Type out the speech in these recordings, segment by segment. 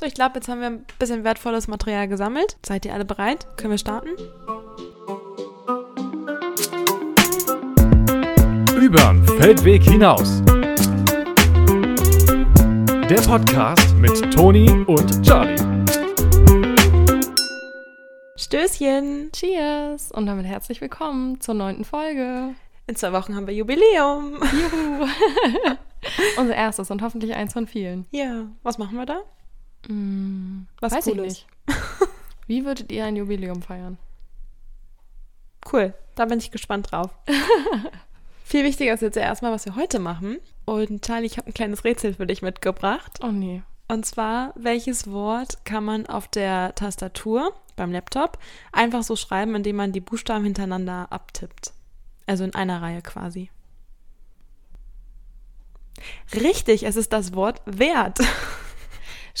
So, ich glaube, jetzt haben wir ein bisschen wertvolles Material gesammelt. Seid ihr alle bereit? Können wir starten? Übern Feldweg hinaus. Der Podcast mit Toni und Charlie. Stößchen! Cheers und damit herzlich willkommen zur neunten Folge. In zwei Wochen haben wir Jubiläum. Juhu! Unser erstes und hoffentlich eins von vielen. Ja, was machen wir da? Mm, Was weiß Cooles. ich nicht. Wie würdet ihr ein Jubiläum feiern? Cool, da bin ich gespannt drauf. Viel wichtiger ist jetzt ja erstmal, was wir heute machen. Und Charlie, ich habe ein kleines Rätsel für dich mitgebracht. Oh nee. Und zwar, welches Wort kann man auf der Tastatur beim Laptop einfach so schreiben, indem man die Buchstaben hintereinander abtippt? Also in einer Reihe quasi. Richtig, es ist das Wort Wert.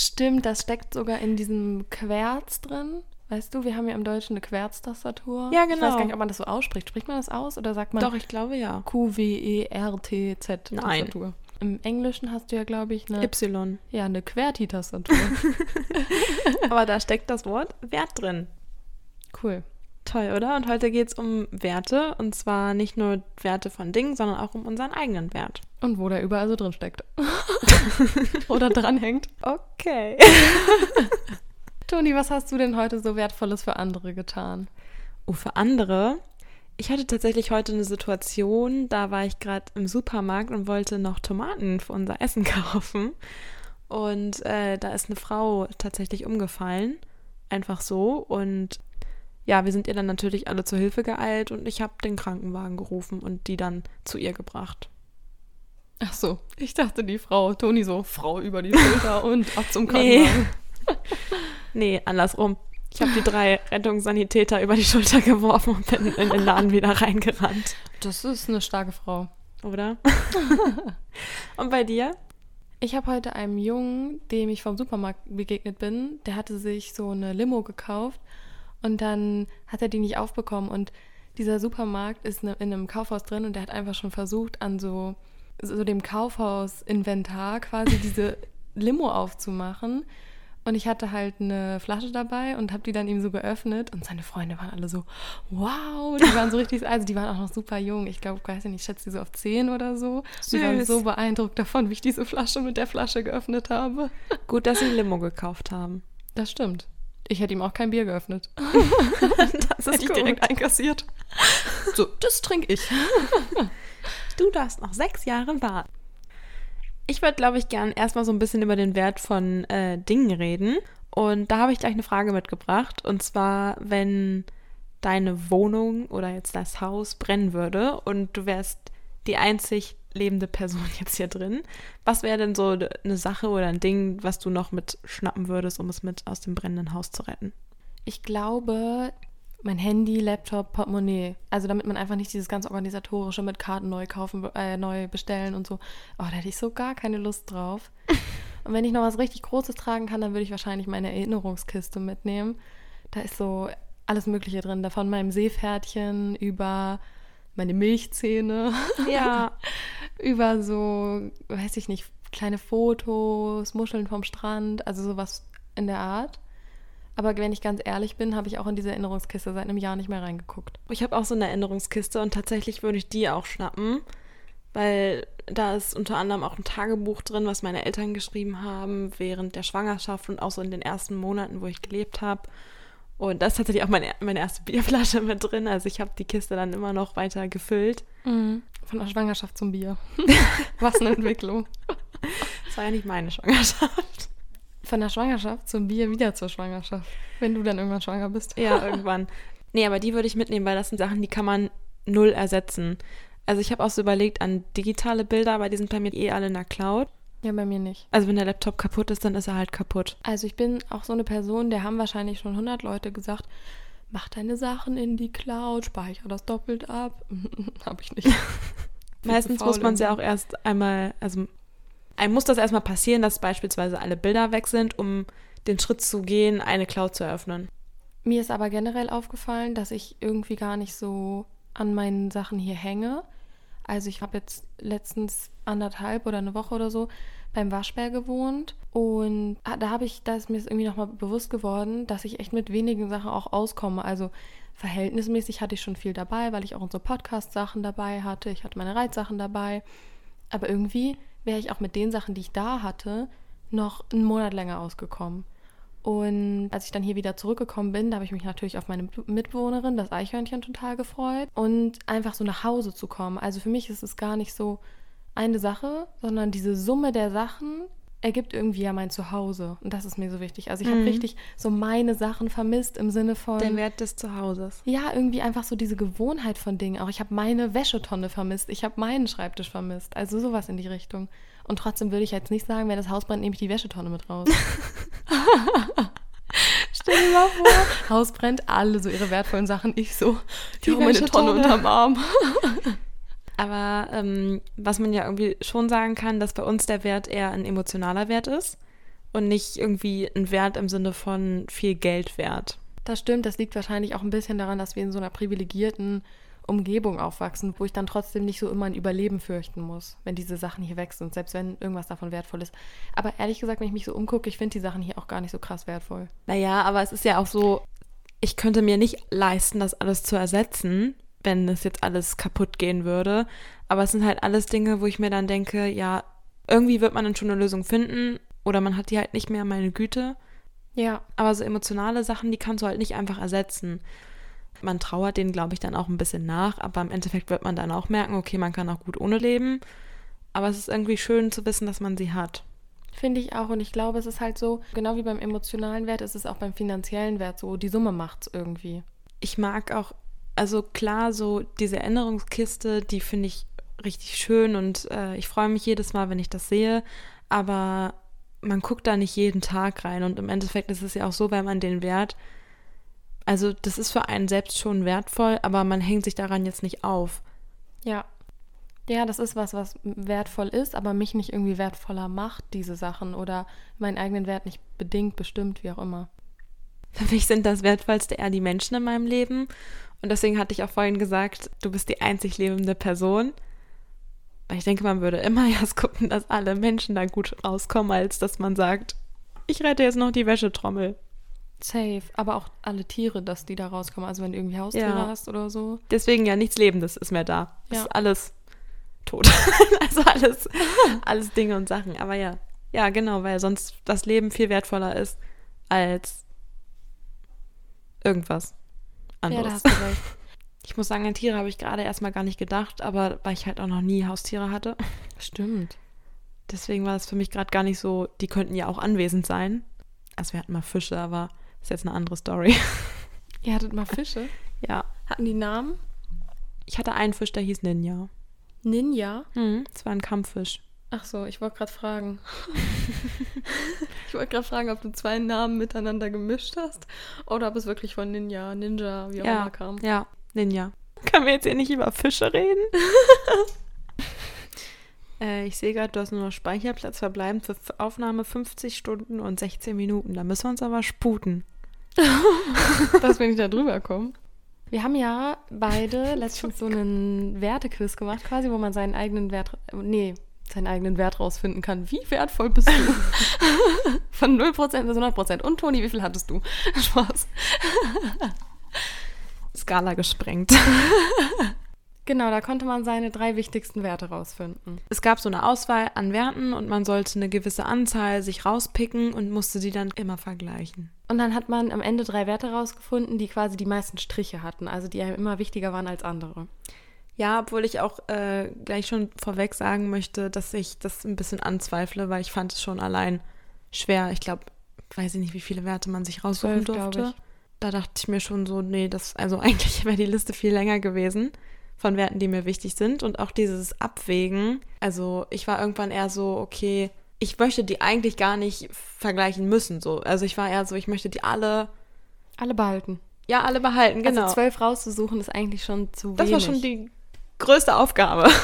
Stimmt, das steckt sogar in diesem Querz drin. Weißt du, wir haben ja im Deutschen eine Querztastatur. Ja, Ich weiß genau. gar nicht, ob man das so ausspricht. Spricht man das aus oder sagt man Doch, ich glaube ja. Q-W-E-R-T-Z Nein. Tastatur? Im Englischen hast du ja, glaube ich, eine, Y. ja, eine QWERTY-Tastatur. Aber da steckt das Wort Wert drin. cool. Toll, oder? Und heute geht es um Werte. Und zwar nicht nur Werte von Dingen, sondern auch um unseren eigenen Wert. Und wo der überall so drin steckt. oder dranhängt. Okay. Toni, was hast du denn heute so Wertvolles für andere getan? Oh, für andere. Ich hatte tatsächlich heute eine Situation, da war ich gerade im Supermarkt und wollte noch Tomaten für unser Essen kaufen. Und äh, da ist eine Frau tatsächlich umgefallen. Einfach so. Und ja, wir sind ihr dann natürlich alle zur Hilfe geeilt und ich habe den Krankenwagen gerufen und die dann zu ihr gebracht. Ach so, ich dachte die Frau, Toni so, Frau über die Schulter und ab zum Nee. Krankenwagen. Nee, andersrum. Ich habe die drei Rettungssanitäter über die Schulter geworfen und bin in den Laden wieder reingerannt. Das ist eine starke Frau. Oder? und bei dir? Ich habe heute einem Jungen, dem ich vom Supermarkt begegnet bin, der hatte sich so eine Limo gekauft und dann hat er die nicht aufbekommen und dieser Supermarkt ist ne- in einem Kaufhaus drin und der hat einfach schon versucht, an so, so dem Kaufhaus-Inventar quasi diese Limo aufzumachen. Und ich hatte halt eine Flasche dabei und habe die dann ihm so geöffnet und seine Freunde waren alle so, wow, die waren so richtig, also die waren auch noch super jung. Ich glaube, weiß ich nicht, ich schätze die so auf 10 oder so. Die waren Süß. so beeindruckt davon, wie ich diese Flasche mit der Flasche geöffnet habe. Gut, dass sie Limo gekauft haben. Das stimmt. Ich hätte ihm auch kein Bier geöffnet. Das Hätte ich direkt einkassiert. So, das trinke ich. Du darfst noch sechs Jahre warten. Ich würde, glaube ich, gern erstmal so ein bisschen über den Wert von äh, Dingen reden. Und da habe ich gleich eine Frage mitgebracht. Und zwar, wenn deine Wohnung oder jetzt das Haus brennen würde und du wärst die einzig lebende Person jetzt hier drin, was wäre denn so eine Sache oder ein Ding, was du noch mit schnappen würdest, um es mit aus dem brennenden Haus zu retten? Ich glaube, mein Handy, Laptop, Portemonnaie. Also damit man einfach nicht dieses ganz organisatorische mit Karten neu kaufen, äh, neu bestellen und so. Oh, da hätte ich so gar keine Lust drauf. und wenn ich noch was richtig Großes tragen kann, dann würde ich wahrscheinlich meine Erinnerungskiste mitnehmen. Da ist so alles Mögliche drin. Da von meinem Seepferdchen über meine Milchzähne, Ja, über so, weiß ich nicht, kleine Fotos, Muscheln vom Strand, also sowas in der Art. Aber wenn ich ganz ehrlich bin, habe ich auch in diese Erinnerungskiste seit einem Jahr nicht mehr reingeguckt. Ich habe auch so eine Erinnerungskiste und tatsächlich würde ich die auch schnappen, weil da ist unter anderem auch ein Tagebuch drin, was meine Eltern geschrieben haben während der Schwangerschaft und auch so in den ersten Monaten, wo ich gelebt habe. Und da ist tatsächlich auch meine, meine erste Bierflasche mit drin. Also ich habe die Kiste dann immer noch weiter gefüllt. Von der Schwangerschaft zum Bier. Was eine Entwicklung. Das war ja nicht meine Schwangerschaft. Von der Schwangerschaft zum Bier wieder zur Schwangerschaft. Wenn du dann irgendwann schwanger bist. Ja, irgendwann. Nee, aber die würde ich mitnehmen, weil das sind Sachen, die kann man null ersetzen. Also ich habe auch so überlegt an digitale Bilder, aber die sind bei mir eh alle in der Cloud. Ja, bei mir nicht. Also wenn der Laptop kaputt ist, dann ist er halt kaputt. Also ich bin auch so eine Person, der haben wahrscheinlich schon 100 Leute gesagt, mach deine Sachen in die Cloud, speichere das doppelt ab. Habe ich nicht. Meistens muss man es ja auch erst einmal, also einem muss das erstmal passieren, dass beispielsweise alle Bilder weg sind, um den Schritt zu gehen, eine Cloud zu eröffnen. Mir ist aber generell aufgefallen, dass ich irgendwie gar nicht so an meinen Sachen hier hänge. Also ich habe jetzt letztens anderthalb oder eine Woche oder so beim Waschbär gewohnt Und ah, da habe ich, da ist mir irgendwie nochmal bewusst geworden, dass ich echt mit wenigen Sachen auch auskomme. Also verhältnismäßig hatte ich schon viel dabei, weil ich auch unsere Podcast-Sachen dabei hatte. Ich hatte meine Reitsachen dabei. Aber irgendwie wäre ich auch mit den Sachen, die ich da hatte, noch einen Monat länger ausgekommen. Und als ich dann hier wieder zurückgekommen bin, da habe ich mich natürlich auf meine Mitbewohnerin, das Eichhörnchen, total gefreut. Und einfach so nach Hause zu kommen. Also für mich ist es gar nicht so eine Sache, sondern diese Summe der Sachen ergibt irgendwie ja mein Zuhause. Und das ist mir so wichtig. Also ich habe Mhm. richtig so meine Sachen vermisst im Sinne von. Den Wert des Zuhauses. Ja, irgendwie einfach so diese Gewohnheit von Dingen. Auch ich habe meine Wäschetonne vermisst. Ich habe meinen Schreibtisch vermisst. Also sowas in die Richtung. Und trotzdem würde ich jetzt nicht sagen, wenn das Haus brennt, nehme ich die Wäschetonne mit raus. Stell dir mal vor, Haus brennt, alle so ihre wertvollen Sachen. Ich so, die, Die Tonne unterm Arm. Aber ähm, was man ja irgendwie schon sagen kann, dass bei uns der Wert eher ein emotionaler Wert ist und nicht irgendwie ein Wert im Sinne von viel Geld wert. Das stimmt, das liegt wahrscheinlich auch ein bisschen daran, dass wir in so einer privilegierten Umgebung aufwachsen, wo ich dann trotzdem nicht so immer ein Überleben fürchten muss, wenn diese Sachen hier weg sind, selbst wenn irgendwas davon wertvoll ist. Aber ehrlich gesagt, wenn ich mich so umgucke, ich finde die Sachen hier auch gar nicht so krass wertvoll. Naja, aber es ist ja auch so, ich könnte mir nicht leisten, das alles zu ersetzen, wenn es jetzt alles kaputt gehen würde. Aber es sind halt alles Dinge, wo ich mir dann denke, ja, irgendwie wird man dann schon eine Lösung finden oder man hat die halt nicht mehr, meine Güte. Ja, Aber so emotionale Sachen, die kannst du halt nicht einfach ersetzen. Man trauert denen, glaube ich, dann auch ein bisschen nach, aber im Endeffekt wird man dann auch merken, okay, man kann auch gut ohne leben. Aber es ist irgendwie schön zu wissen, dass man sie hat. finde ich auch. Und ich glaube, es ist halt so, genau wie beim emotionalen Wert, ist es auch beim finanziellen Wert so. Die Summe macht's irgendwie. Ich mag auch, also klar, so diese Erinnerungskiste, die finde ich richtig schön und äh, ich freue mich jedes Mal, wenn ich das sehe. Aber man guckt da nicht jeden Tag rein und im Endeffekt ist es ja auch so, weil man den Wert, also das ist für einen selbst schon wertvoll, aber man hängt sich daran jetzt nicht auf. Ja. Ja, das ist was, was wertvoll ist, aber mich nicht irgendwie wertvoller macht, diese Sachen. Oder meinen eigenen Wert nicht bedingt, bestimmt, wie auch immer. Für mich sind das Wertvollste eher die Menschen in meinem Leben. Und deswegen hatte ich auch vorhin gesagt, du bist die einzig lebende Person. Weil ich denke, man würde immer erst gucken, dass alle Menschen da gut rauskommen, als dass man sagt, ich rette jetzt noch die Wäschetrommel. Safe. Aber auch alle Tiere, dass die da rauskommen. Also wenn du irgendwie Haustiere Ja. hast oder so. Deswegen ja nichts Lebendes ist mehr da. Ja. Ist alles tot. also alles, alles Dinge und Sachen. Aber ja, ja, genau, weil sonst das Leben viel wertvoller ist als irgendwas anderes. Ja, da hast du recht. Ich muss sagen, an Tiere habe ich gerade erstmal gar nicht gedacht, aber weil ich halt auch noch nie Haustiere hatte. Stimmt. Deswegen war es für mich gerade gar nicht so, die könnten ja auch anwesend sein. Also wir hatten mal Fische, aber ist jetzt eine andere Story. Ihr hattet mal Fische? ja. Hatten die Namen? Ich hatte einen Fisch, der hieß Ninja. Ninja? Hm, das war ein Kampffisch. Ach so, ich wollte gerade fragen. ich wollte gerade fragen, ob du zwei Namen miteinander gemischt hast oder ob es wirklich von Ninja, Ninja, wie auch Ja, immer kam. ja, Ninja. Können wir jetzt hier nicht über Fische reden? äh, ich sehe gerade, du hast nur noch Speicherplatz verbleibend für Aufnahme 50 Stunden und 16 Minuten. Da müssen wir uns aber sputen. dass wir nicht da drüber kommen. Wir haben ja beide letztens so einen Wertequiz gemacht, quasi, wo man seinen eigenen Wert, nee, seinen eigenen Wert rausfinden kann. Wie wertvoll bist du? Von 0% bis 100%. Und Toni, wie viel hattest du? Spaß. Skala gesprengt. Genau, da konnte man seine drei wichtigsten Werte rausfinden. Es gab so eine Auswahl an Werten und man sollte eine gewisse Anzahl sich rauspicken und musste die dann immer vergleichen. Und dann hat man am Ende drei Werte rausgefunden, die quasi die meisten Striche hatten, also die einem immer wichtiger waren als andere. Ja, obwohl ich auch äh, gleich schon vorweg sagen möchte, dass ich das ein bisschen anzweifle, weil ich fand es schon allein schwer. Ich glaube, weiß ich nicht, wie viele Werte man sich raussuchen Zwölf, glaub durfte. ich. Da dachte ich mir schon so, nee, das, also eigentlich wäre die Liste viel länger gewesen von Werten, die mir wichtig sind. Und auch dieses Abwägen. Also ich war irgendwann eher so, okay, ich möchte die eigentlich gar nicht vergleichen müssen. So. Also ich war eher so, ich möchte die alle, Alle behalten. ja, alle behalten, genau. Also zwölf rauszusuchen ist eigentlich schon zu das wenig. war schon die größte Aufgabe.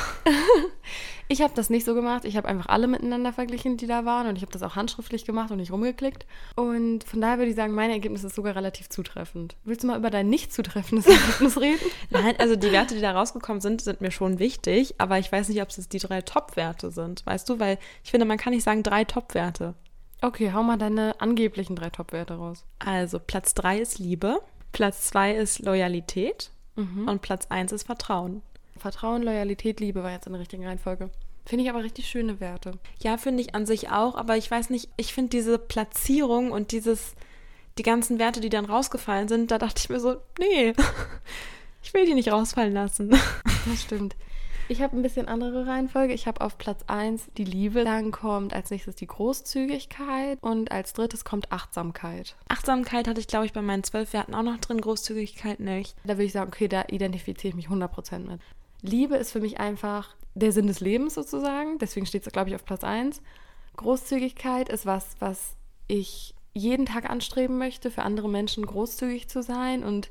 Ich habe das nicht so gemacht. Ich habe einfach alle miteinander verglichen, die da waren. Und ich habe das auch handschriftlich gemacht und nicht rumgeklickt. Und von daher würde ich sagen, mein Ergebnis ist sogar relativ zutreffend. Willst du mal über dein nicht zutreffendes Ergebnis reden? Nein, also die Werte, die da rausgekommen sind, sind mir schon wichtig, aber ich weiß nicht, ob es jetzt die drei Top-Werte sind, weißt du? Weil ich finde, man kann nicht sagen drei Top-Werte. Okay, hau mal deine angeblichen drei Top-Werte raus. Also Platz 3 ist Liebe, Platz 2 ist Loyalität Mhm. und Platz 1 ist Vertrauen. Vertrauen, Loyalität, Liebe war jetzt in der richtigen Reihenfolge. Finde ich aber richtig schöne Werte. Ja, finde ich an sich auch, aber ich weiß nicht, ich finde diese Platzierung und dieses, die ganzen Werte, die dann rausgefallen sind, da dachte ich mir so, nee, ich will die nicht rausfallen lassen. Das stimmt. Ich habe ein bisschen andere Reihenfolge. Ich habe auf Platz 1 die Liebe, dann kommt als nächstes die Großzügigkeit und als drittes kommt Achtsamkeit. Achtsamkeit hatte ich, glaube ich, bei meinen zwölf Werten auch noch drin, Großzügigkeit nicht. Da würde ich sagen, okay, da identifiziere ich mich 100% mit. Liebe ist für mich einfach der Sinn des Lebens sozusagen. Deswegen steht es, glaube ich, auf Platz 1. Großzügigkeit ist was, was ich jeden Tag anstreben möchte, für andere Menschen großzügig zu sein. Und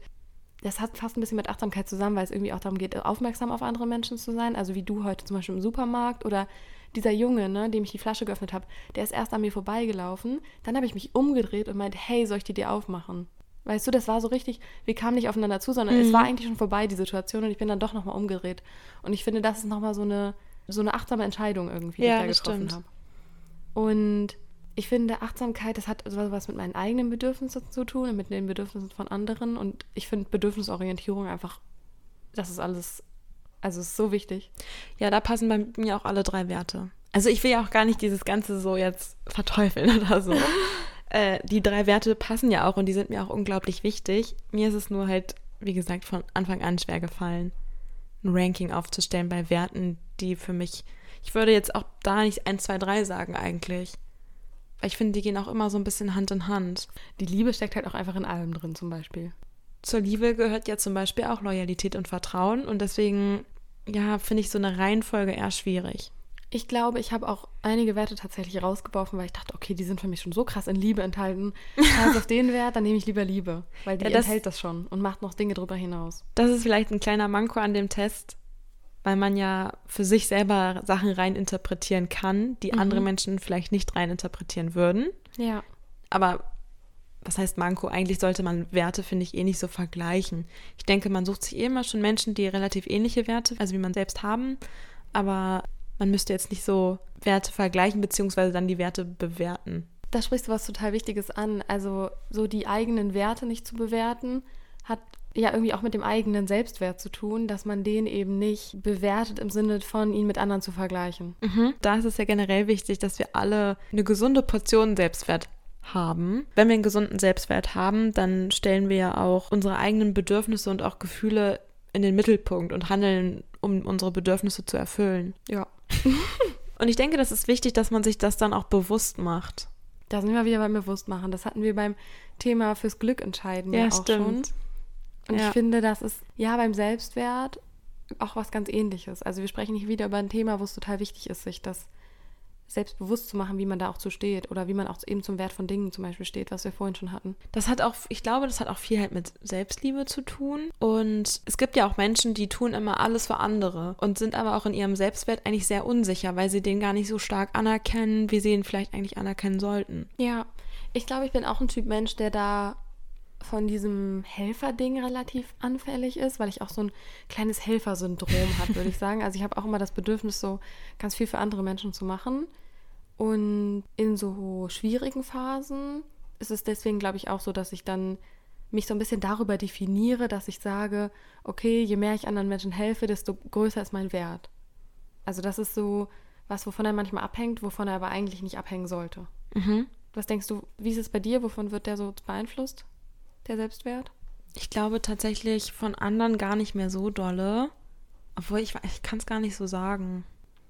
das hat fast ein bisschen mit Achtsamkeit zusammen, weil es irgendwie auch darum geht, aufmerksam auf andere Menschen zu sein. Also wie du heute zum Beispiel im Supermarkt oder dieser Junge, ne, dem ich die Flasche geöffnet habe, der ist erst an mir vorbeigelaufen. Dann habe ich mich umgedreht und meinte, hey, soll ich die dir aufmachen? Weißt du, das war so richtig, wir kamen nicht aufeinander zu, sondern es Mhm. war eigentlich schon vorbei, die Situation, und ich bin dann doch nochmal umgedreht. Und ich finde, das ist nochmal so eine, so eine achtsame Entscheidung irgendwie, die Ja, ich da getroffen habe. Und ich finde, Achtsamkeit, das hat was mit meinen eigenen Bedürfnissen zu tun und mit den Bedürfnissen von anderen. Und ich finde Bedürfnisorientierung einfach, das ist alles, also es ist so wichtig. Ja, da passen bei mir auch alle drei Werte. Also ich will ja auch gar nicht dieses Ganze so jetzt verteufeln oder so. Äh, die drei Werte passen ja auch und die sind mir auch unglaublich wichtig. Mir ist es nur halt, wie gesagt, von Anfang an schwer gefallen, ein Ranking aufzustellen bei Werten, die für mich, ich würde jetzt auch da nicht 1, 2, 3 sagen eigentlich. Weil ich finde, die gehen auch immer so ein bisschen Hand in Hand. Die Liebe steckt halt auch einfach in allem drin, zum Beispiel. Zur Liebe gehört ja zum Beispiel auch Loyalität und Vertrauen und deswegen, ja, finde ich so eine Reihenfolge eher schwierig. Ich glaube, ich habe auch einige Werte tatsächlich rausgeworfen, weil ich dachte, okay, die sind für mich schon so krass in Liebe enthalten. Scheiß auf den Wert, dann nehme ich lieber Liebe, weil die Ja, das- enthält das schon und macht noch Dinge drüber hinaus. Das ist vielleicht ein kleiner Manko an dem Test, weil man ja für sich selber Sachen rein interpretieren kann, die Mhm. andere Menschen vielleicht nicht rein interpretieren würden. Ja. Aber was heißt Manko? Eigentlich sollte man Werte, finde ich, eh nicht so vergleichen. Ich denke, man sucht sich eh immer schon Menschen, die relativ ähnliche Werte, also wie man selbst haben, aber man müsste jetzt nicht so Werte vergleichen, beziehungsweise dann die Werte bewerten. Da sprichst du was total Wichtiges an. Also so die eigenen Werte nicht zu bewerten, hat ja irgendwie auch mit dem eigenen Selbstwert zu tun, dass man den eben nicht bewertet im Sinne von ihn mit anderen zu vergleichen. Da ist es ja generell wichtig, dass wir alle eine gesunde Portion Selbstwert haben. Wenn wir einen gesunden Selbstwert haben, dann stellen wir ja auch unsere eigenen Bedürfnisse und auch Gefühle in den Mittelpunkt und handeln, um unsere Bedürfnisse zu erfüllen. Ja. Und ich denke, das ist wichtig, dass man sich das dann auch bewusst macht. Da sind wir wieder beim Bewusstmachen. Das hatten wir beim Thema fürs Glück entscheiden ja, auch schon. Und Ja. ich finde, das ist ja beim Selbstwert auch was ganz ähnliches. Also wir sprechen nicht wieder über ein Thema, wo es total wichtig ist, sich das selbstbewusst zu machen, wie man da auch zu steht oder wie man auch eben zum Wert von Dingen zum Beispiel steht, was wir vorhin schon hatten. Das hat auch, ich glaube, das hat auch viel halt mit Selbstliebe zu tun. Und es gibt ja auch Menschen, die tun immer alles für andere und sind aber auch in ihrem Selbstwert eigentlich sehr unsicher, weil sie den gar nicht so stark anerkennen, wie sie ihn vielleicht eigentlich anerkennen sollten. Ja, ich glaube, ich bin auch ein Typ Mensch, der da von diesem Helferding relativ anfällig ist, weil ich auch so ein kleines Helfersyndrom habe, würde ich sagen. Also ich habe auch immer das Bedürfnis, so ganz viel für andere Menschen zu machen. Und in so schwierigen Phasen ist es deswegen, glaube ich, auch so, dass ich dann mich so ein bisschen darüber definiere, dass ich sage, okay, je mehr ich anderen Menschen helfe, desto größer ist mein Wert. Also das ist so was, wovon er manchmal abhängt, wovon er aber eigentlich nicht abhängen sollte. Mhm. Was denkst du, wie ist es bei dir? Wovon wird der so beeinflusst, der Selbstwert? Ich glaube tatsächlich von anderen gar nicht mehr so dolle. Obwohl ich, ich kann es gar nicht so sagen.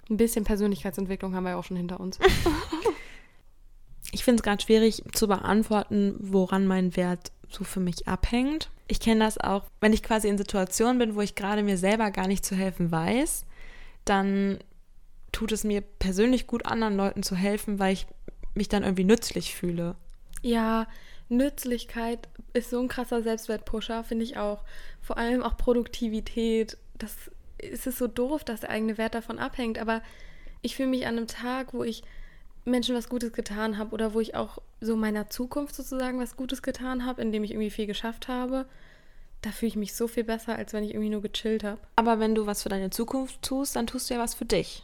Ein bisschen Persönlichkeitsentwicklung haben wir ja auch schon hinter uns. Ich finde es gerade schwierig zu beantworten, woran mein Wert so für mich abhängt. Ich kenne das auch, wenn ich quasi in Situationen bin, wo ich gerade mir selber gar nicht zu helfen weiß, dann tut es mir persönlich gut, anderen Leuten zu helfen, weil ich mich dann irgendwie nützlich fühle. Ja, Nützlichkeit ist so ein krasser Selbstwertpusher, finde ich auch. Vor allem auch Produktivität. Das es ist so doof, dass der eigene Wert davon abhängt, aber ich fühle mich an einem Tag, wo ich Menschen was Gutes getan habe oder wo ich auch so meiner Zukunft sozusagen was Gutes getan habe, indem ich irgendwie viel geschafft habe, da fühle ich mich so viel besser, als wenn ich irgendwie nur gechillt habe. Aber wenn du was für deine Zukunft tust, dann tust du ja was für dich.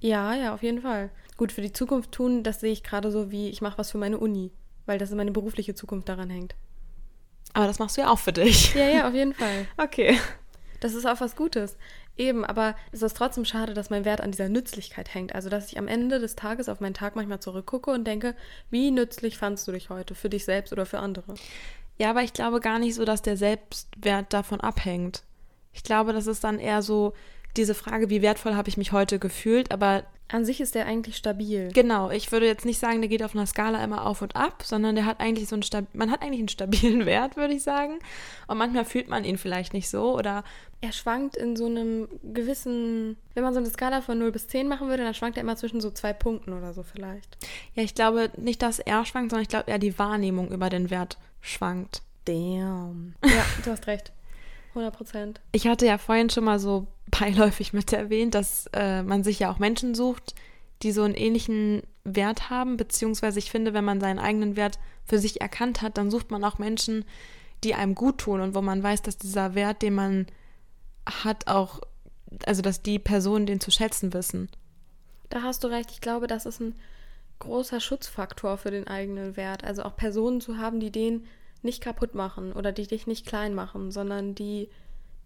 Ja, ja, auf jeden Fall. Gut, für die Zukunft tun, das sehe ich gerade so wie, ich mache was für meine Uni, weil das meine berufliche Zukunft daran hängt. Aber das machst du ja auch für dich. Ja, ja, auf jeden Fall. Okay. Das ist auch was Gutes. Eben, aber es ist trotzdem schade, dass mein Wert an dieser Nützlichkeit hängt. Also, dass ich am Ende des Tages auf meinen Tag manchmal zurückgucke und denke, wie nützlich fandst du dich heute für dich selbst oder für andere? Ja, aber ich glaube gar nicht so, dass der Selbstwert davon abhängt. Ich glaube, das ist dann eher so diese Frage, wie wertvoll habe ich mich heute gefühlt, aber An sich ist der eigentlich stabil. genau, ich würde jetzt nicht sagen, der geht auf einer Skala immer auf und ab, sondern der hat eigentlich so einen Stab man hat eigentlich einen stabilen Wert, würde ich sagen. Und manchmal fühlt man ihn vielleicht nicht so oder Er schwankt in so einem gewissen, wenn man so eine Skala von 0 bis 10 machen würde, dann schwankt er immer zwischen so zwei Punkten oder so vielleicht. ja, ich glaube nicht, dass er schwankt, sondern ich glaube eher die Wahrnehmung über den Wert schwankt. Damn. Ja, du hast recht. 100 Prozent. Ich hatte ja vorhin schon mal so beiläufig mit erwähnt, dass äh, man sich ja auch Menschen sucht, die so einen ähnlichen Wert haben, beziehungsweise ich finde, wenn man seinen eigenen Wert für sich erkannt hat, dann sucht man auch Menschen, die einem gut tun und wo man weiß, dass dieser Wert, den man hat, auch, also dass die Personen den zu schätzen wissen. Da hast du recht. Ich glaube, das ist ein großer Schutzfaktor für den eigenen Wert. Also auch Personen zu haben, die den nicht kaputt machen oder die dich nicht klein machen, sondern die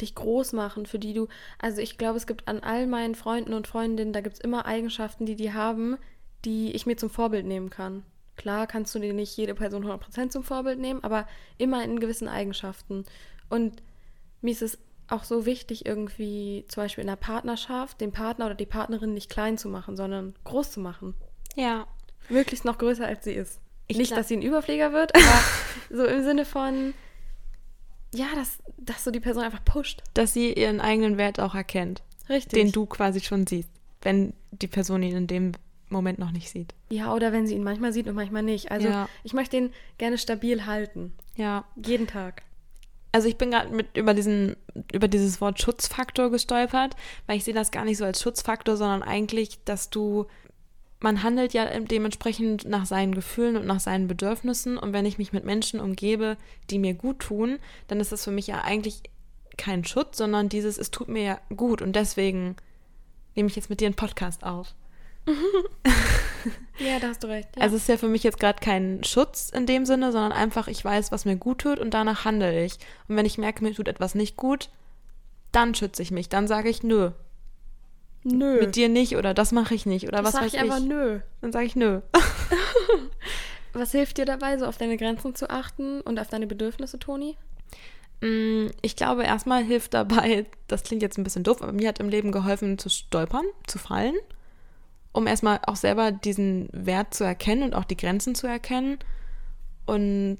dich groß machen, für die du. Also ich glaube, es gibt an all meinen Freunden und Freundinnen, da gibt es immer Eigenschaften, die die haben, die ich mir zum Vorbild nehmen kann. Klar kannst du dir nicht jede Person 100% zum Vorbild nehmen, aber immer in gewissen Eigenschaften. Und mir ist es auch so wichtig, irgendwie zum Beispiel in einer Partnerschaft den Partner oder die Partnerin nicht klein zu machen, sondern groß zu machen. Ja. Möglichst noch größer als sie ist. Ich nicht, dass sie ein Überflieger wird, aber so im Sinne von, ja, dass, dass so die Person einfach pusht. Dass sie ihren eigenen Wert auch erkennt, Richtig. den du quasi schon siehst, wenn die Person ihn in dem Moment noch nicht sieht. Ja, oder wenn sie ihn manchmal sieht und manchmal nicht. Also Ja. ich möchte ihn gerne stabil halten. Ja. Jeden Tag. Also ich bin gerade mit über diesen über dieses Wort Schutzfaktor gestolpert, weil ich sehe das gar nicht so als Schutzfaktor, sondern eigentlich, dass du man handelt ja dementsprechend nach seinen Gefühlen und nach seinen Bedürfnissen und wenn ich mich mit Menschen umgebe, die mir gut tun, dann ist das für mich ja eigentlich kein Schutz, sondern dieses es tut mir ja gut und deswegen nehme ich jetzt mit dir einen Podcast auf. Ja, da hast du recht. Ja. Also es ist ja für mich jetzt gerade kein Schutz in dem Sinne, sondern einfach, ich weiß, was mir gut tut und danach handle ich. Und wenn ich merke, mir tut etwas nicht gut, dann schütze ich mich. Dann sage ich, nö, nö. mit dir nicht oder das mache ich nicht oder das was sag weiß ich ich. einfach nö. Dann sage ich, nö. Was hilft dir dabei, so auf deine Grenzen zu achten und auf deine Bedürfnisse, Toni? Mm, Ich glaube, erstmal hilft dabei, das klingt jetzt ein bisschen doof, aber mir hat im Leben geholfen zu stolpern, zu fallen, um erstmal auch selber diesen Wert zu erkennen und auch die Grenzen zu erkennen. Und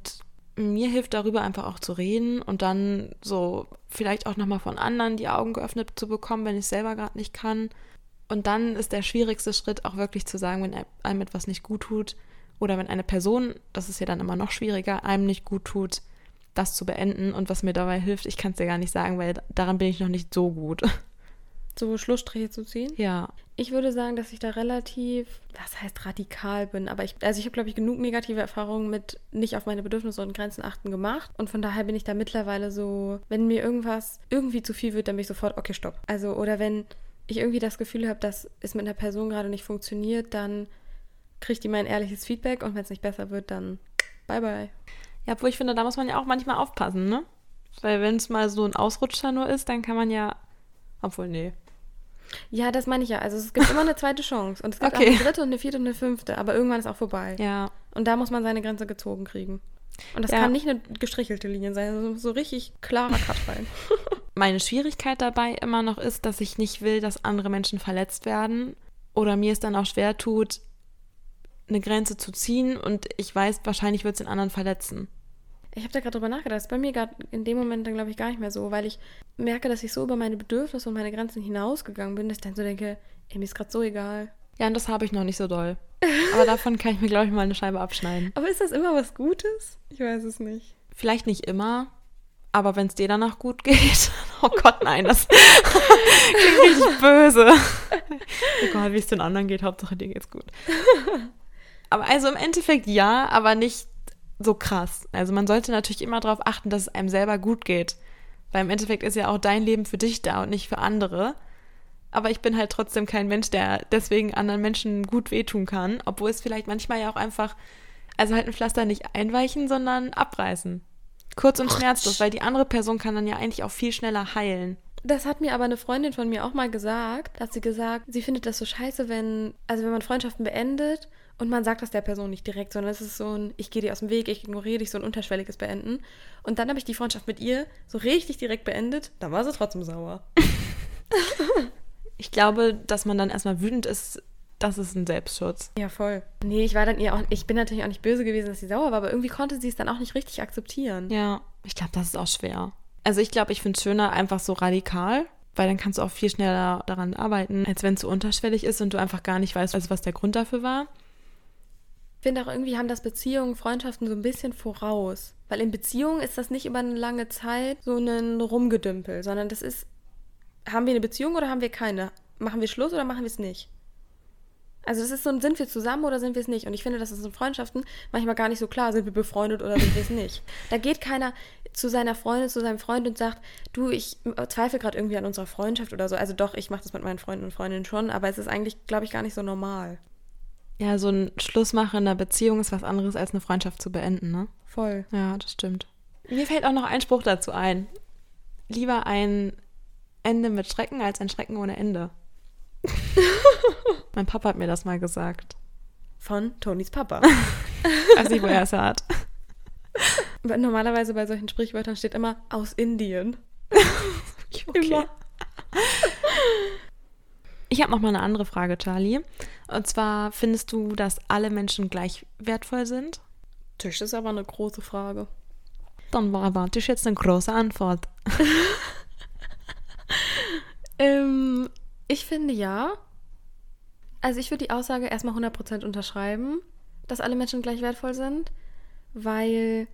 mir hilft darüber einfach auch zu reden und dann so vielleicht auch nochmal von anderen die Augen geöffnet zu bekommen, wenn ich selber gerade nicht kann. Und dann ist der schwierigste Schritt auch wirklich zu sagen, wenn einem etwas nicht gut tut oder wenn eine Person, das ist ja dann immer noch schwieriger, einem nicht gut tut, das zu beenden. Und was mir dabei hilft, ich kann es dir gar nicht sagen, weil daran bin ich noch nicht so gut. So Schlussstriche zu ziehen? Ja, Ich würde sagen, dass ich da relativ, was heißt radikal bin, aber ich, also ich habe, glaube ich, genug negative Erfahrungen mit nicht auf meine Bedürfnisse und Grenzen achten gemacht. Und von daher bin ich da mittlerweile so, wenn mir irgendwas irgendwie zu viel wird, dann bin ich sofort, okay, stopp. Also, oder wenn ich irgendwie das Gefühl habe, dass es mit einer Person gerade nicht funktioniert, dann kriegt die mein ehrliches Feedback und wenn es nicht besser wird, dann bye bye. Ja, obwohl ich finde, da muss man ja auch manchmal aufpassen, ne? Weil wenn es mal so ein Ausrutscher nur ist, dann kann man ja. Obwohl, nee. Ja, das meine ich ja. Also es gibt immer eine zweite Chance. Und es gibt Okay. auch eine dritte und eine vierte und eine fünfte. Aber irgendwann ist auch vorbei. Ja. Und da muss man seine Grenze gezogen kriegen. Und das Ja. kann nicht eine gestrichelte Linie sein, also so richtig klarer Cut rein. Meine Schwierigkeit dabei immer noch ist, dass ich nicht will, dass andere Menschen verletzt werden. Oder mir es dann auch schwer tut, eine Grenze zu ziehen und ich weiß, wahrscheinlich wird es den anderen verletzen. Ich habe da gerade drüber nachgedacht. Das ist bei mir gerade in dem Moment dann, glaube ich, gar nicht mehr so, weil ich merke, dass ich so über meine Bedürfnisse und meine Grenzen hinausgegangen bin, dass ich dann so denke, ey, mir ist gerade so egal. Ja, und das habe ich noch nicht so doll. Aber davon kann ich mir, glaube ich, mal eine Scheibe abschneiden. Aber ist das immer was Gutes? Ich weiß es nicht. Vielleicht nicht immer, aber wenn es dir danach gut geht. Oh Gott, nein, das klingt richtig böse. Egal, wie es den anderen geht, Hauptsache dir geht's gut. Aber also im Endeffekt ja, aber nicht so krass. Also man sollte natürlich immer darauf achten, dass es einem selber gut geht. Weil im Endeffekt ist ja auch dein Leben für dich da und nicht für andere. aber ich bin halt trotzdem kein Mensch, der deswegen anderen Menschen gut wehtun kann, obwohl es vielleicht manchmal ja auch einfach, also halt ein Pflaster nicht einweichen, sondern abreißen. Kurz und schmerzlos, weil die andere Person kann dann ja eigentlich auch viel schneller heilen. Das hat mir aber eine Freundin von mir auch mal gesagt. Hat sie gesagt, sie findet das so scheiße, wenn, also wenn man Freundschaften beendet und man sagt das der Person nicht direkt, sondern es ist so ein, ich gehe dir aus dem Weg, ich ignoriere dich, so ein unterschwelliges Beenden. Und dann habe ich die Freundschaft mit ihr so richtig direkt beendet. Da war sie trotzdem sauer. Ich glaube, dass man dann erstmal wütend ist, das ist ein Selbstschutz. Ja, voll. Nee, ich war dann ihr auch, ich bin natürlich auch nicht böse gewesen, dass sie sauer war, aber irgendwie konnte sie es dann auch nicht richtig akzeptieren. Ja, ich glaube, das ist auch schwer. Also ich glaube, ich finde es schöner einfach so radikal, weil dann kannst du auch viel schneller daran arbeiten, als wenn es so unterschwellig ist und du einfach gar nicht weißt, also was der Grund dafür war. Ich finde auch irgendwie haben das Beziehungen, Freundschaften so ein bisschen voraus. Weil in Beziehungen ist das nicht über eine lange Zeit so ein Rumgedümpel, sondern das ist, haben wir eine Beziehung oder haben wir keine? Machen wir Schluss oder machen wir es nicht? Also das ist so, sind wir zusammen oder sind wir es nicht? Und ich finde, das ist in Freundschaften manchmal gar nicht so klar, sind wir befreundet oder sind wir es nicht. Da geht keiner zu seiner Freundin, zu seinem Freund und sagt, du, ich zweifle gerade irgendwie an unserer Freundschaft oder so. Also doch, ich mache das mit meinen Freunden und Freundinnen schon, aber es ist eigentlich, glaube ich, gar nicht so normal. Ja, so ein Schlussmachen in einer Beziehung ist was anderes, als eine Freundschaft zu beenden, ne? Voll. Ja, das stimmt. Mir fällt auch noch ein Spruch dazu ein. Lieber ein Ende mit Schrecken als ein Schrecken ohne Ende. mein Papa hat mir das mal gesagt. Von Tonys Papa. Weiß nicht, woher es hat. Normalerweise bei solchen Sprichwörtern steht immer aus Indien. Okay. Immer. Ich habe noch mal eine andere Frage, Charlie. Und zwar, findest du, dass alle Menschen gleich wertvoll sind? Das ist aber eine große Frage. Dann war erwarte ich jetzt eine große Antwort. ähm, ich finde ja. Also ich würde die Aussage erstmal 100% unterschreiben, dass alle Menschen gleich wertvoll sind, weil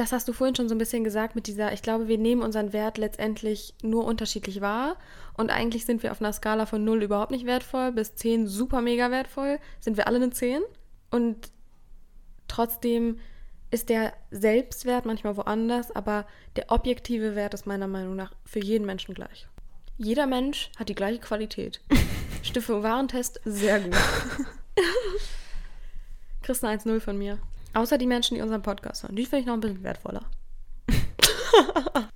das hast du vorhin schon so ein bisschen gesagt mit dieser, ich glaube, wir nehmen unseren Wert letztendlich nur unterschiedlich wahr und eigentlich sind wir auf einer Skala von 0 überhaupt nicht wertvoll bis 10 super mega wertvoll, sind wir alle eine 10 und trotzdem ist der Selbstwert manchmal woanders, aber der objektive Wert ist meiner Meinung nach für jeden Menschen gleich. Jeder Mensch hat die gleiche Qualität. Stiftung Warentest, sehr gut. Eine 1-0 von mir. Außer die Menschen, die unseren Podcast hören. Die finde ich noch ein bisschen wertvoller.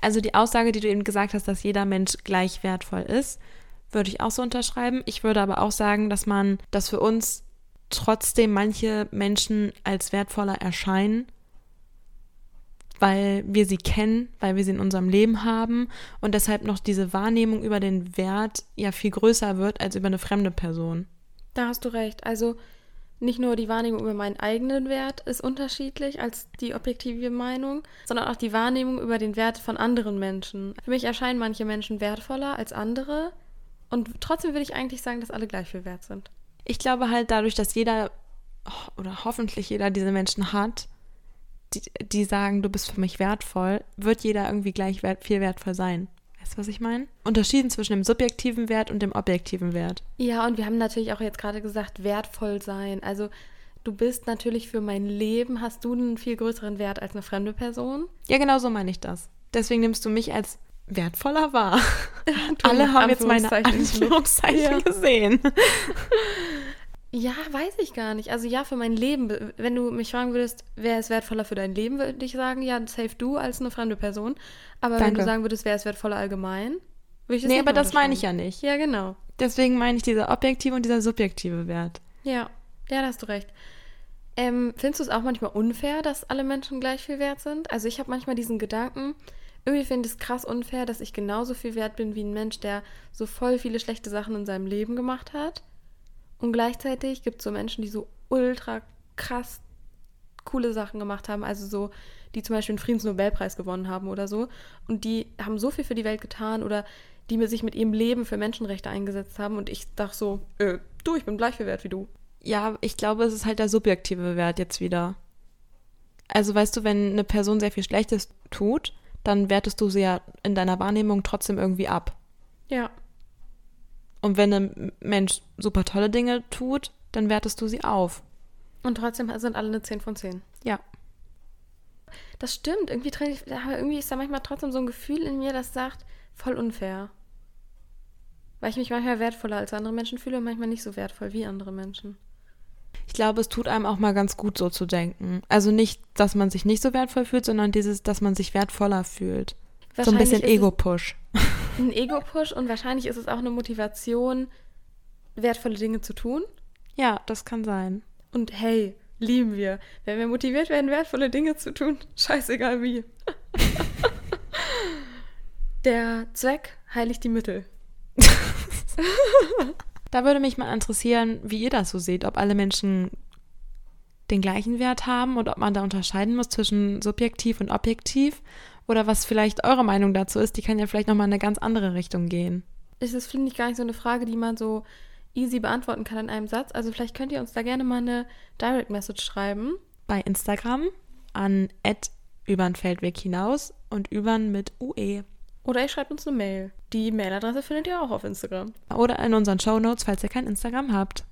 also die Aussage, die du eben gesagt hast, dass jeder Mensch gleich wertvoll ist, würde ich auch so unterschreiben. Ich würde aber auch sagen, dass man, dass für uns trotzdem manche Menschen als wertvoller erscheinen, weil wir sie kennen, weil wir sie in unserem Leben haben und deshalb noch diese Wahrnehmung über den Wert ja viel größer wird als über eine fremde Person. Da hast du recht. Also nicht nur die Wahrnehmung über meinen eigenen Wert ist unterschiedlich als die objektive Meinung, sondern auch die Wahrnehmung über den Wert von anderen Menschen. Für mich erscheinen manche Menschen wertvoller als andere und trotzdem würde ich eigentlich sagen, dass alle gleich viel wert sind. Ich glaube halt dadurch, dass jeder oder hoffentlich jeder diese Menschen hat, die, die sagen, du bist für mich wertvoll, wird jeder irgendwie gleich wert, viel wertvoll sein. Weißt du, was ich meine? Unterschieden zwischen dem subjektiven Wert und dem objektiven Wert. Ja, und wir haben natürlich auch jetzt gerade gesagt, wertvoll sein. Also du bist natürlich für mein Leben, hast du einen viel größeren Wert als eine fremde Person. Ja, genau so meine ich das. Deswegen nimmst du mich als wertvoller wahr. Alle haben jetzt meine Anführungszeichen ja. gesehen. Ja, weiß ich gar nicht. Also ja, für mein Leben. Wenn du mich fragen würdest, wer ist wertvoller für dein Leben, würde ich sagen, ja, safe du als eine fremde Person. Aber Danke. wenn du sagen würdest, wer ist wertvoller allgemein, würde ich das Nee, aber das meine ich ja nicht. Ja, genau. Deswegen meine ich dieser objektive und dieser subjektive Wert. Ja, ja, da hast du recht. Ähm, findest du es auch manchmal unfair, dass alle Menschen gleich viel wert sind? Also ich habe manchmal diesen Gedanken, irgendwie finde ich es krass unfair, dass ich genauso viel wert bin wie ein Mensch, der so voll viele schlechte Sachen in seinem Leben gemacht hat. Und gleichzeitig gibt es so Menschen, die so ultra krass coole Sachen gemacht haben, also so, die zum Beispiel einen Friedensnobelpreis gewonnen haben oder so. Und die haben so viel für die Welt getan oder die sich mit ihrem Leben für Menschenrechte eingesetzt haben. Und ich dachte so, äh, du, ich bin gleich viel wert wie du. Ja, ich glaube, es ist halt der subjektive Wert jetzt wieder. Also weißt du, wenn eine Person sehr viel Schlechtes tut, dann wertest du sie ja in deiner Wahrnehmung trotzdem irgendwie ab. Ja. Und wenn ein Mensch super tolle Dinge tut, dann wertest du sie auf. Und trotzdem sind alle eine 10 von 10. Ja. Das stimmt. Irgendwie, irgendwie ist da manchmal trotzdem so ein Gefühl in mir, das sagt, voll unfair. Weil ich mich manchmal wertvoller als andere Menschen fühle und manchmal nicht so wertvoll wie andere Menschen. Ich glaube, es tut einem auch mal ganz gut, so zu denken. Also nicht, dass man sich nicht so wertvoll fühlt, sondern dieses, dass man sich wertvoller fühlt. So ein bisschen Ego-Push. Ein Ego-Push und wahrscheinlich ist es auch eine Motivation, wertvolle Dinge zu tun. Ja, das kann sein. Und hey, lieben wir. Wenn wir motiviert werden, wertvolle Dinge zu tun, scheißegal wie. Der Zweck heiligt die Mittel. da würde mich mal interessieren, wie ihr das so seht, ob alle Menschen den gleichen Wert haben und ob man da unterscheiden muss zwischen subjektiv und objektiv oder was vielleicht eure Meinung dazu ist. Die kann ja vielleicht nochmal in eine ganz andere Richtung gehen. Ist das, finde ich, gar nicht so eine Frage, die man so easy beantworten kann in einem Satz. Also vielleicht könnt ihr uns da gerne mal eine Direct Message schreiben. Bei Instagram an übern Feldweg hinaus und übern mit UE. Oder ihr schreibt uns eine Mail. Die Mailadresse findet ihr auch auf Instagram. Oder in unseren Show Notes, falls ihr kein Instagram habt.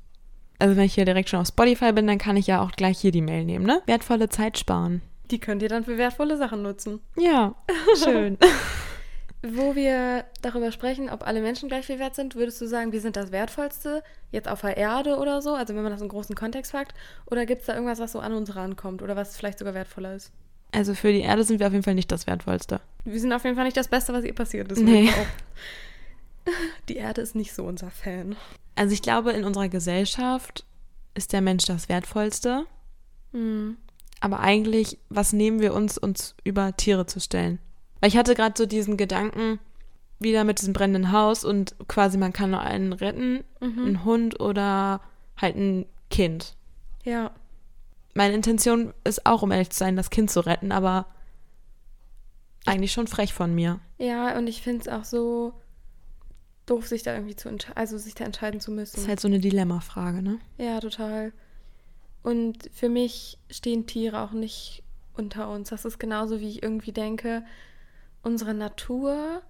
Also wenn ich hier direkt schon auf Spotify bin, dann kann ich ja auch gleich hier die Mail nehmen, ne? Wertvolle Zeit sparen. Die könnt ihr dann für wertvolle Sachen nutzen. Ja, schön. Wo wir darüber sprechen, ob alle Menschen gleich viel wert sind, würdest du sagen, wir sind das Wertvollste jetzt auf der Erde oder so? Also wenn man das im großen Kontext fragt? Oder gibt es da irgendwas, was so an uns rankommt oder was vielleicht sogar wertvoller ist? Also für die Erde sind wir auf jeden Fall nicht das Wertvollste. Wir sind auf jeden Fall nicht das Beste, was ihr passiert ist. Nee. Die Erde ist nicht so unser Fan. Also ich glaube, in unserer Gesellschaft ist der Mensch das Wertvollste. Hm. Aber eigentlich, was nehmen wir uns, uns über Tiere zu stellen? Weil ich hatte gerade so diesen Gedanken, wieder mit diesem brennenden Haus und quasi man kann nur einen retten, Mhm. einen Hund oder halt ein Kind. Ja. Meine Intention ist auch, um ehrlich zu sein, das Kind zu retten, aber eigentlich schon frech von mir. Ja, und ich finde es auch so doof, sich da irgendwie zu entscheiden, also sich da entscheiden zu müssen. Das ist halt so eine Dilemmafrage, ne? Ja, total. Und für mich stehen Tiere auch nicht unter uns. Das ist genauso, wie ich irgendwie denke, unsere Natur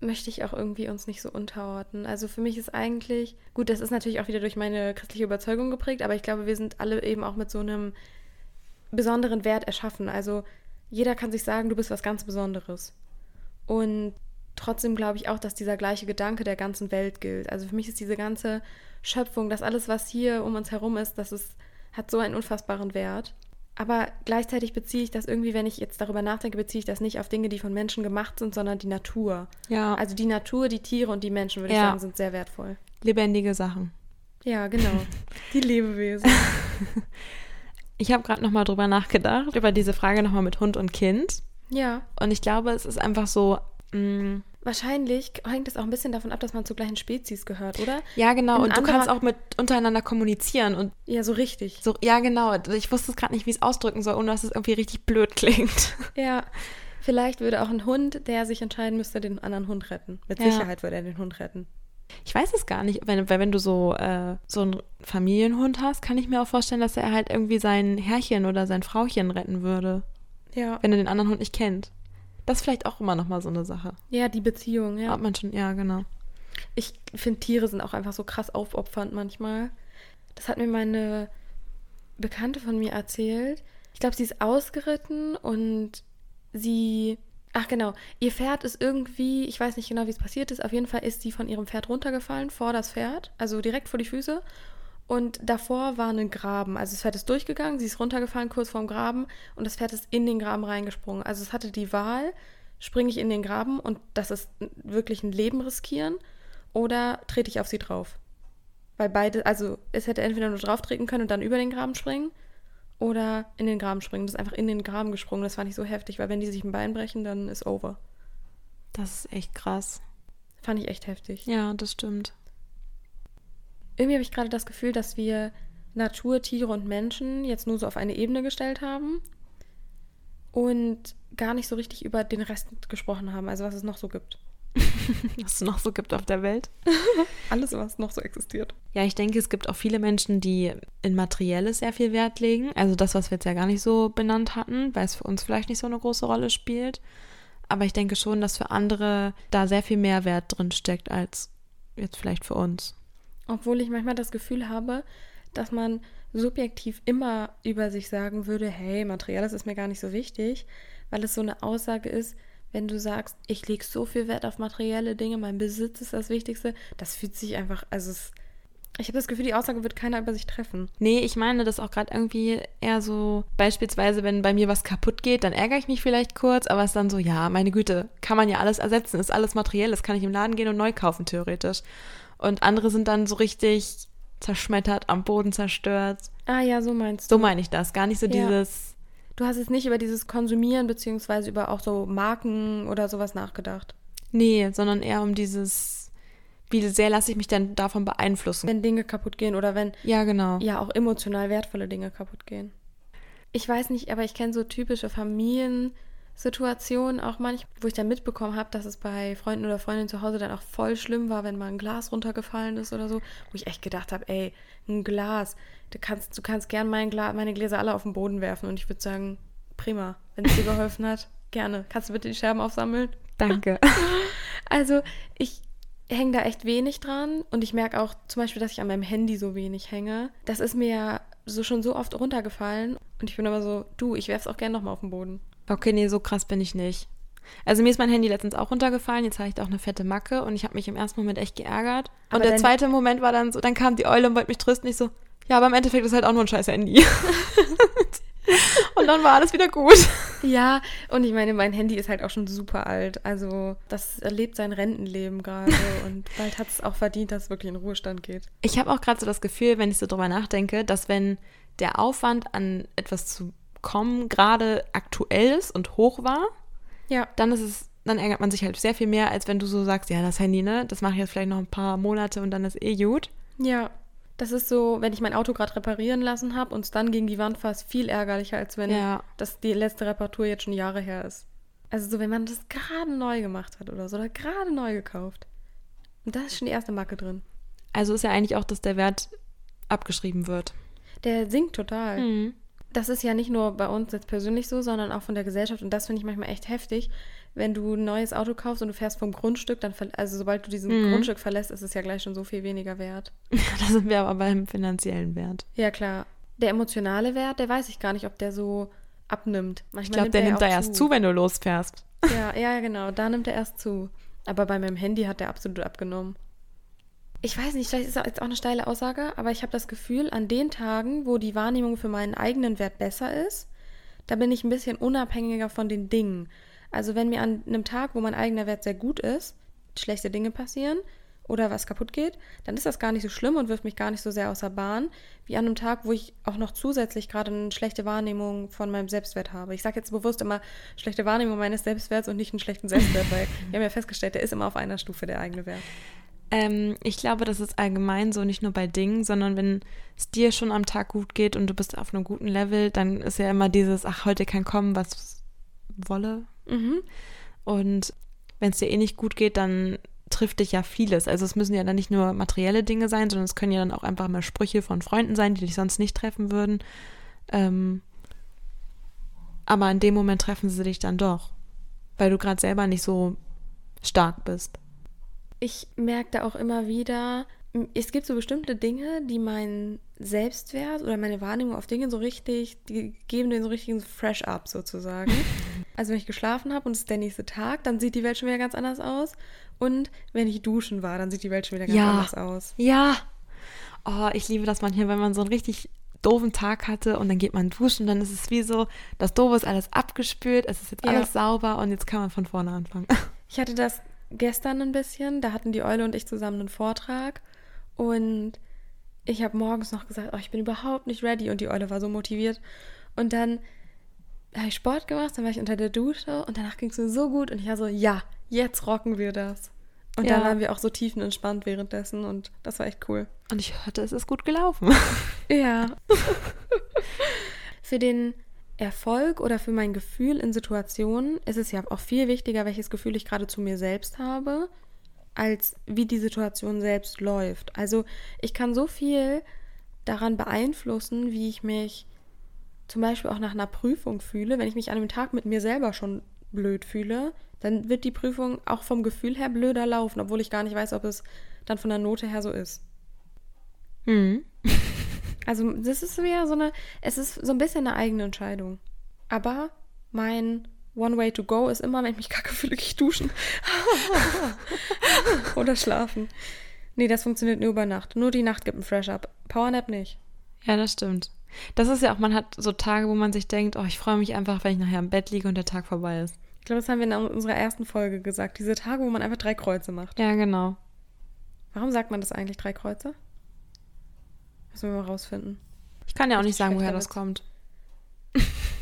möchte ich auch irgendwie uns nicht so unterordnen. Also für mich ist eigentlich, gut, das ist natürlich auch wieder durch meine christliche Überzeugung geprägt, aber ich glaube, wir sind alle eben auch mit so einem besonderen Wert erschaffen. Also jeder kann sich sagen, du bist was ganz Besonderes. Und trotzdem glaube ich auch, dass dieser gleiche Gedanke der ganzen Welt gilt. Also für mich ist diese ganze Schöpfung, dass alles, was hier um uns herum ist, das ist, hat so einen unfassbaren Wert. Aber gleichzeitig beziehe ich das irgendwie, wenn ich jetzt darüber nachdenke, beziehe ich das nicht auf Dinge, die von Menschen gemacht sind, sondern die Natur. Ja. Also die Natur, die Tiere und die Menschen, würde ich Ja. sagen, sind sehr wertvoll. lebendige Sachen. Ja, genau. die Lebewesen. Ich habe gerade nochmal drüber nachgedacht, über diese Frage nochmal mit Hund und Kind. Ja, Und ich glaube, es ist einfach so, mh, wahrscheinlich hängt es auch ein bisschen davon ab, dass man zur gleichen Spezies gehört, oder? ja genau, Ein und du kannst auch mit untereinander kommunizieren und Ja, so richtig. so, ja genau, ich wusste es gerade nicht, wie ich es ausdrücken soll, ohne dass es irgendwie richtig blöd klingt. Ja, vielleicht würde auch ein Hund, der sich entscheiden müsste, den anderen Hund retten. Mit Ja. Sicherheit würde er den Hund retten. Ich weiß es gar nicht, wenn, weil wenn du so, äh, so einen Familienhund hast, kann ich mir auch vorstellen, dass er halt irgendwie sein Herrchen oder sein Frauchen retten würde, Ja. wenn er den anderen Hund nicht kennt. Das ist vielleicht auch immer nochmal so eine Sache. Ja, die Beziehung, ja. Ob man schon, ja, genau. Ich finde, Tiere sind auch einfach so krass aufopfernd manchmal. Das hat mir meine Bekannte von mir erzählt. Ich glaube, sie ist ausgeritten und sie. Ach genau, ihr Pferd ist irgendwie, ich weiß nicht genau, wie es passiert ist, auf jeden Fall ist sie von ihrem Pferd runtergefallen, vor das Pferd, also direkt vor die Füße. Und davor war ein Graben. Also das Pferd ist durchgegangen, sie ist runtergefallen kurz vorm Graben und das Pferd ist in den Graben reingesprungen. Also es hatte die Wahl, springe ich in den Graben und das ist wirklich ein Leben riskieren oder trete ich auf sie drauf. Weil beide, also es hätte entweder nur drauf treten können und dann über den Graben springen oder in den Graben springen. Das ist einfach in den Graben gesprungen. Das fand ich so heftig, weil wenn die sich ein Bein brechen, dann ist over. Das ist echt krass. Fand ich echt heftig. Ja, das stimmt. Irgendwie habe ich gerade das Gefühl, dass wir Natur, Tiere und Menschen jetzt nur so auf eine Ebene gestellt haben und gar nicht so richtig über den Rest gesprochen haben, also was es noch so gibt. Was es noch so gibt auf der Welt. Alles, was noch so existiert. Ja, ich denke, es gibt auch viele Menschen, die in Materielles sehr viel Wert legen. Also das, was wir jetzt ja gar nicht so benannt hatten, weil es für uns vielleicht nicht so eine große Rolle spielt. Aber ich denke schon, dass für andere da sehr viel mehr Wert drin steckt als jetzt vielleicht für uns. Obwohl ich manchmal das Gefühl habe, dass man subjektiv immer über sich sagen würde, hey, Materielles ist mir gar nicht so wichtig, weil es so eine Aussage ist, wenn du sagst, ich lege so viel Wert auf materielle Dinge, mein Besitz ist das Wichtigste, das fühlt sich einfach, also es, ich habe das Gefühl, die Aussage wird keiner über sich treffen. Nee, ich meine das auch gerade irgendwie eher so, beispielsweise, wenn bei mir was kaputt geht, dann ärgere ich mich vielleicht kurz, aber es ist dann so, ja, meine Güte, kann man ja alles ersetzen, ist alles materiell, das kann ich im Laden gehen und neu kaufen, theoretisch. Und andere sind dann so richtig zerschmettert, am Boden zerstört. Ah ja, so meinst du. So meine ich das, gar nicht so Ja. dieses, Du hast jetzt nicht über dieses Konsumieren beziehungsweise über auch so Marken oder sowas nachgedacht. nee, sondern eher um dieses, wie sehr lasse ich mich denn davon beeinflussen. Wenn Dinge kaputt gehen oder wenn Ja, genau. ja auch emotional wertvolle Dinge kaputt gehen. Ich weiß nicht, aber ich kenne so typische Familiensituationen auch manchmal, wo ich dann mitbekommen habe, dass es bei Freunden oder Freundinnen zu Hause dann auch voll schlimm war, wenn mal ein Glas runtergefallen ist oder so, wo ich echt gedacht habe, ey, ein Glas, du kannst, du kannst gern mein Gla meine Gläser alle auf den Boden werfen und ich würde sagen, prima, wenn es dir geholfen hat, gerne. Kannst du bitte die Scherben aufsammeln? Danke. Also ich hänge da echt wenig dran und ich merke auch zum Beispiel, dass ich an meinem Handy so wenig hänge. Das ist mir ja so schon so oft runtergefallen und ich bin immer so, du, ich werf's auch gerne nochmal auf den Boden. Okay, nee, so krass bin ich nicht. Also mir ist mein Handy letztens auch runtergefallen, jetzt habe ich da auch eine fette Macke und ich habe mich im ersten Moment echt geärgert. Aber und der zweite Moment war dann so, dann kam die Eule und wollte mich trösten, ich so, ja, aber im Endeffekt ist halt auch nur ein scheiß Handy. und dann war alles wieder gut. Ja, und ich meine, mein Handy ist halt auch schon super alt. Also das erlebt sein Rentenleben gerade und bald hat es auch verdient, dass es wirklich in Ruhestand geht. Ich habe auch gerade so das Gefühl, wenn ich so drüber nachdenke, dass wenn der Aufwand an etwas zu kommen gerade aktuell ist und hoch war, Ja, dann ist es, dann ärgert man sich halt sehr viel mehr, als wenn du so sagst, ja, das Handy, ne, das mache ich jetzt vielleicht noch ein paar Monate und dann ist eh gut. ja. Das ist so, wenn ich mein Auto gerade reparieren lassen habe und es dann gegen die Wand fast viel ärgerlicher, als wenn Ja. das die letzte Reparatur jetzt schon Jahre her ist. Also so, wenn man das gerade neu gemacht hat oder so, oder gerade neu gekauft. Und da ist schon die erste Macke drin. Also ist ja eigentlich auch, dass der Wert abgeschrieben wird. Der sinkt total. Mhm. Das ist ja nicht nur bei uns jetzt persönlich so, sondern auch von der Gesellschaft. Und das finde ich manchmal echt heftig. Wenn du ein neues Auto kaufst und du fährst vom Grundstück, dann, also sobald du diesen Mhm. Grundstück verlässt, ist es ja gleich schon so viel weniger wert. Da sind wir aber beim finanziellen Wert. Ja, klar. Der emotionale Wert, der weiß ich gar nicht, ob der so abnimmt. Manchmal Ich glaube, der nimmt da erst zu, wenn du losfährst. Ja, ja, genau. Da nimmt er erst zu. Aber bei meinem Handy hat er absolut abgenommen. Ich weiß nicht, vielleicht ist das jetzt auch eine steile Aussage, aber ich habe das Gefühl, an den Tagen, wo die Wahrnehmung für meinen eigenen Wert besser ist, da bin ich ein bisschen unabhängiger von den Dingen. Also wenn mir an einem Tag, wo mein eigener Wert sehr gut ist, schlechte Dinge passieren oder was kaputt geht, dann ist das gar nicht so schlimm und wirft mich gar nicht so sehr außer Bahn, wie an einem Tag, wo ich auch noch zusätzlich gerade eine schlechte Wahrnehmung von meinem Selbstwert habe. Ich sage jetzt bewusst immer schlechte Wahrnehmung meines Selbstwerts und nicht einen schlechten Selbstwert, weil wir haben ja festgestellt, der ist immer auf einer Stufe der eigene Wert. Ähm, ich glaube, das ist allgemein so, nicht nur bei Dingen, sondern wenn es dir schon am Tag gut geht und du bist auf einem guten Level, dann ist ja immer dieses, ach, heute kann kommen, was wolle. Mhm. Und wenn es dir eh nicht gut geht, dann trifft dich ja vieles. Also es müssen ja dann nicht nur materielle Dinge sein, sondern es können ja dann auch einfach mal Sprüche von Freunden sein, die dich sonst nicht treffen würden. Ähm, aber in dem Moment treffen sie dich dann doch, weil du gerade selber nicht so stark bist. Ich merke da auch immer wieder, es gibt so bestimmte Dinge, die meinen Selbstwert oder meine Wahrnehmung auf Dinge so richtig, die geben den so richtigen Fresh Up sozusagen. also wenn ich geschlafen habe und es ist der nächste Tag, dann sieht die Welt schon wieder ganz anders aus. Und wenn ich duschen war, dann sieht die Welt schon wieder ganz Ja. anders aus. Ja. Oh, ich liebe das manchmal, wenn man so einen richtig doofen Tag hatte und dann geht man duschen, dann ist es wie so, das Doofe ist alles abgespült, es ist jetzt Ja. alles sauber und jetzt kann man von vorne anfangen. Ich hatte das gestern ein bisschen, da hatten die Eule und ich zusammen einen Vortrag und ich habe morgens noch gesagt, oh, ich bin überhaupt nicht ready und die Eule war so motiviert und dann habe ich Sport gemacht, dann war ich unter der Dusche und danach ging es mir so gut und ich war so, ja, jetzt rocken wir das. Und dann Ja. waren wir auch so tiefenentspannt währenddessen und das war echt cool. Und ich hörte, es ist gut gelaufen. Ja. für den Erfolg oder für mein Gefühl in Situationen ist es ja auch viel wichtiger, welches Gefühl ich gerade zu mir selbst habe, als wie die Situation selbst läuft. Also ich kann so viel daran beeinflussen, wie ich mich zum Beispiel auch nach einer Prüfung fühle. Wenn ich mich an einem Tag mit mir selber schon blöd fühle, dann wird die Prüfung auch vom Gefühl her blöder laufen, obwohl ich gar nicht weiß, ob es dann von der Note her so ist. Mhm. Also das ist wieder so eine, es ist so ein bisschen eine eigene Entscheidung. Aber mein One way to go ist immer, wenn ich mich kacke fühle, gehe ich duschen. Oder schlafen. Nee, das funktioniert nur über Nacht. Nur die Nacht gibt einen Fresh-Up. Powernap nicht. Ja, das stimmt. Das ist ja auch, man hat so Tage, wo man sich denkt, oh, ich freue mich einfach, wenn ich nachher im Bett liege und der Tag vorbei ist. Ich glaube, das haben wir in unserer ersten Folge gesagt. Diese Tage, wo man einfach drei Kreuze macht. Ja, genau. Warum sagt man das eigentlich, drei Kreuze? Müssen wir mal rausfinden. Ich kann ja auch nicht sagen, woher das kommt.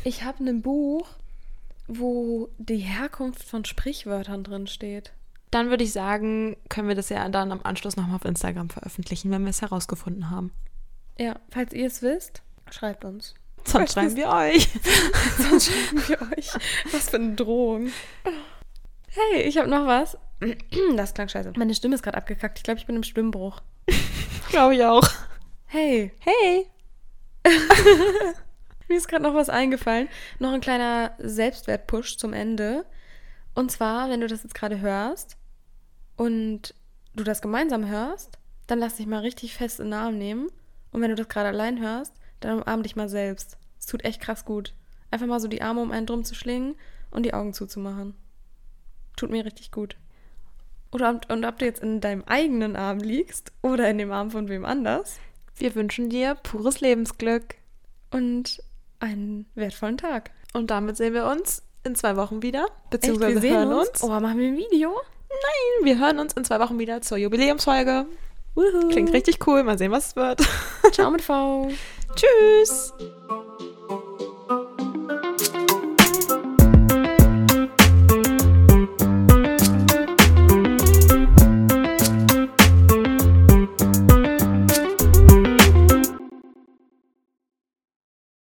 Ich habe ein Buch, wo die Herkunft von Sprichwörtern drin steht. Dann würde ich sagen, können wir das ja dann am Anschluss nochmal auf Instagram veröffentlichen, wenn wir es herausgefunden haben. Ja, falls ihr es wisst, schreibt uns. Sonst schreiben wir euch. Sonst schreiben wir euch. Was für eine Drohung. Hey, ich habe noch was. Das klang scheiße. Meine Stimme ist gerade abgekackt. Ich glaube, ich bin im Stimmbruch. Glaube ich auch. Hey, Hey. mir ist gerade noch was eingefallen. Noch ein kleiner Selbstwertpush zum Ende. Und zwar, wenn du das jetzt gerade hörst und du das gemeinsam hörst, dann lass dich mal richtig fest in den Arm nehmen. Und wenn du das gerade allein hörst, dann umarm dich mal selbst. Es tut echt krass gut. Einfach mal so die Arme um einen drum zu schlingen und die Augen zuzumachen. Tut mir richtig gut. Oder und ob du jetzt in deinem eigenen Arm liegst oder in dem Arm von wem anders. Wir wünschen dir pures Lebensglück. Und einen wertvollen Tag. Und damit sehen wir uns in zwei Wochen wieder. Echt, Beziehungsweise wir sehen hören uns. uns. Oh, machen wir ein Video? Nein, wir hören uns in zwei Wochen wieder zur Jubiläumsfolge. Wuhu. Klingt richtig cool. Mal sehen, was es wird. Ciao mit V. Tschüss.